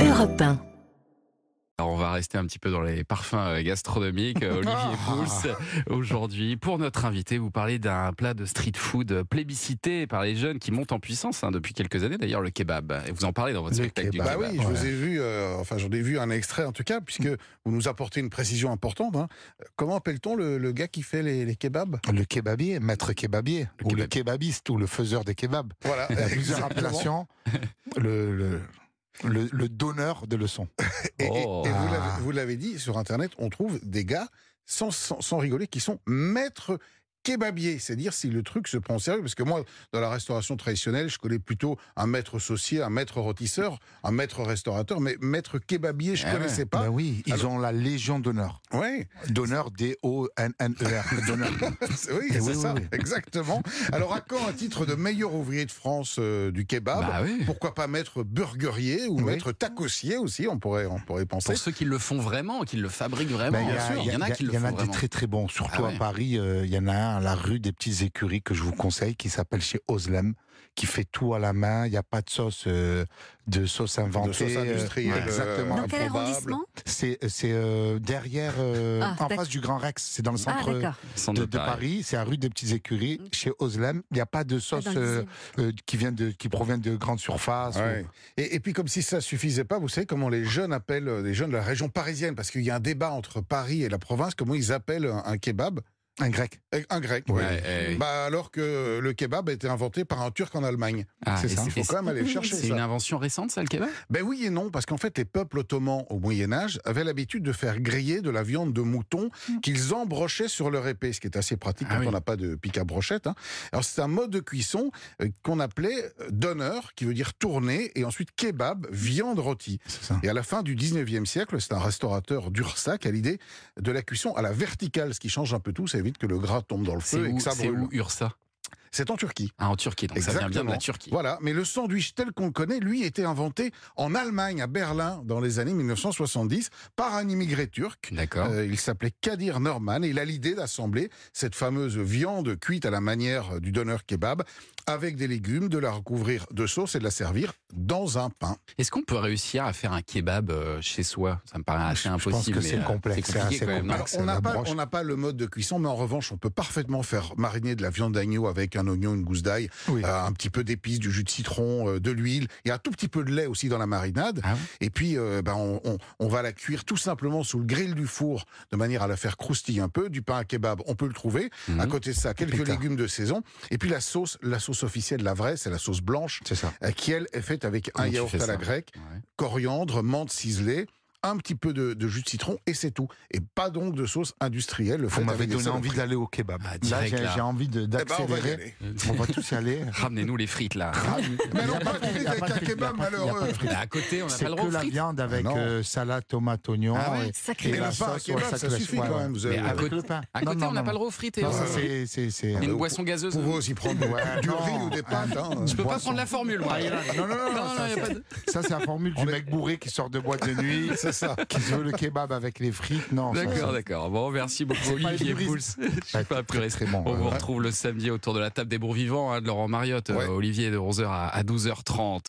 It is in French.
Europe 1. Alors on va rester un petit peu dans les parfums euh, gastronomiques. Euh, Olivier Pouls, aujourd'hui, pour notre invité, vous parlez d'un plat de street food plébiscité par les jeunes qui monte en puissance hein, depuis quelques années, d'ailleurs, le kebab. Et vous en parlez dans votre Le spectacle du kebab. Bah oui, je vous ai vu, euh, enfin j'en ai vu un extrait en tout cas, puisque vous nous apportez une précision importante. hein. Comment appelle-t-on le, le gars qui fait les, les kebabs? Le kebabier, maître kebabier, Le ou le kebab. kebabiste, ou le faiseur des kebabs. Voilà, Il y a plusieurs appellations. Le, le, le, le donneur de leçons. Et, Oh. et vous l'avez- vous l'avez dit, sur Internet, on trouve des gars, sans, sans, sans rigoler, qui sont maîtres kebabiers. C'est-à-dire si le truc se prend au sérieux. Parce que moi, dans la restauration traditionnelle, je connais plutôt un maître saucier, un maître rôtisseur, un maître restaurateur, mais maître kebabier, je Ah ouais. connaissais pas. Ben oui, ils Alors- ont la Légion d'honneur. Ouais. D'honneur, D-O-N-N-E-R. D'honneur. C'est- Oui, Eh c'est oui, ça, oui, oui. exactement. Alors, à quand un titre de meilleur ouvrier de France euh, du kebab Bah oui. Pourquoi pas maître burgerier ou Oui. maître tacossier aussi, on pourrait, on pourrait penser. Pour ceux qui le font vraiment, qui le fabriquent vraiment, Ben, bien sûr, il y en a qui le il y en font a des très très bons. Surtout Ah ouais. à Paris, euh, il y en a un la rue des Petites Écuries que je vous conseille, qui s'appelle chez Oslem, qui fait tout à la main. Il n'y a pas de sauce, euh, de sauce inventée. De sauce euh, industrielle, exactement. euh, Dans quel improbable. arrondissement? C'est c'est, euh, derrière, euh, Ah, en face du Grand Rex. C'est dans le Ah, centre de, de Paris. C'est à rue des Petites Écuries, chez Oslem. Il n'y a pas de sauce euh, euh, qui vient de qui provient de grandes surfaces. Ouais. Et, et puis comme si ça suffisait pas, vous savez comment les jeunes appellent les jeunes de la région parisienne, parce qu'il y a un débat entre Paris et la province, comment ils appellent un, un kebab? Un grec. Euh, Un grec. Ouais, oui. ouais. Bah alors que le kebab a été inventé par un Turc en Allemagne. Ah, c'est ça. Il faut quand même aller le chercher. C'est une invention récente, ça, le kebab? Ben oui et non, parce qu'en fait, les peuples ottomans au Moyen Âge avaient l'habitude de faire griller de la viande de mouton qu'ils embrochaient sur leur épée, ce qui est assez pratique Ah quand oui. on n'a pas de pic à brochette. hein. Alors c'est un mode de cuisson euh, qu'on appelait euh, donneur, qui veut dire tourner, et ensuite kebab, viande rôtie. C'est ça. Et à la fin du 19e siècle, c'est un restaurateur d'Ursa qui a l'idée de la cuisson à la verticale, ce qui change un peu tout, ça évite que le gras tombe dans le C'est feu et que ça c'est brûle. où Ursa C'est en Turquie. Ah, en Turquie, donc ça vient bien de la Exactement. Turquie. Voilà, mais le sandwich tel qu'on le connaît, lui, était inventé en Allemagne, à Berlin, dans les années 1970, par un immigré turc. D'accord. Euh, il s'appelait Kadir Norman et il a l'idée d'assembler cette fameuse viande cuite à la manière du donneur kebab avec des légumes, de la recouvrir de sauce et de la servir dans un pain. Est-ce qu'on peut réussir à faire un kebab euh, chez soi? Ça me paraît assez Je pense impossible. que c'est mais, complexe. Alors, on n'a pas, le mode de cuisson, mais en revanche, on peut parfaitement faire mariner de la viande d'agneau avec un oignon, une gousse d'ail, Oui. euh, un petit peu d'épices, du jus de citron, euh, de l'huile, et un tout petit peu de lait aussi dans la marinade. Ah Et puis, euh, ben, on, on- on va la cuire tout simplement sous le grill du four, de manière à la faire croustiller un peu. Du pain à kebab, on peut le trouver. Mhm. À côté de ça, quelques Pétard. légumes de saison. Et puis la sauce, la sauce officielle, la vraie, c'est la sauce blanche, C'est ça. euh, qui elle est faite avec Comment un yaourt à la grecque, Ouais. coriandre, menthe ciselée. Un petit peu de, de jus de citron et c'est tout. Et pas donc de sauce industrielle. Le fait avec des donné envie d'aller au kebab. Ah, là, direct, j'ai là. j'ai envie de- Eh ben, on d'accélérer. aller. on va tous y aller. Ramenez-nous les frites là. Mais non, pas frites avec un kebab malheureux. à côté, on n'a C'est pas le que droit la viande avec Ah euh, salade, tomate, oignon. Ah et- sacré. et Mais la le pain à sauce, ça suffit quand même. Avec le pain. À côté, on n'a pas le droit aux frites c'est- c'est- une vous- boisson gazeuse. Vous pouvez aussi prendre du riz ou des pâtes. hein. Je peux pas prendre la formule, moi. Non, non, non, ça, c'est- la formule du On mec bourré qui sort de boîte de nuit, C'est ça. qui veut le kebab avec les frites. Non, ça, D'accord, d'accord. Bon, merci beaucoup, Olivier les Pouls. Je suis pas très, très bon. On vous retrouve le samedi autour de la table des bons vivants hein, de Laurent Mariotte, Ouais. euh, Olivier, de 11h à 12h30.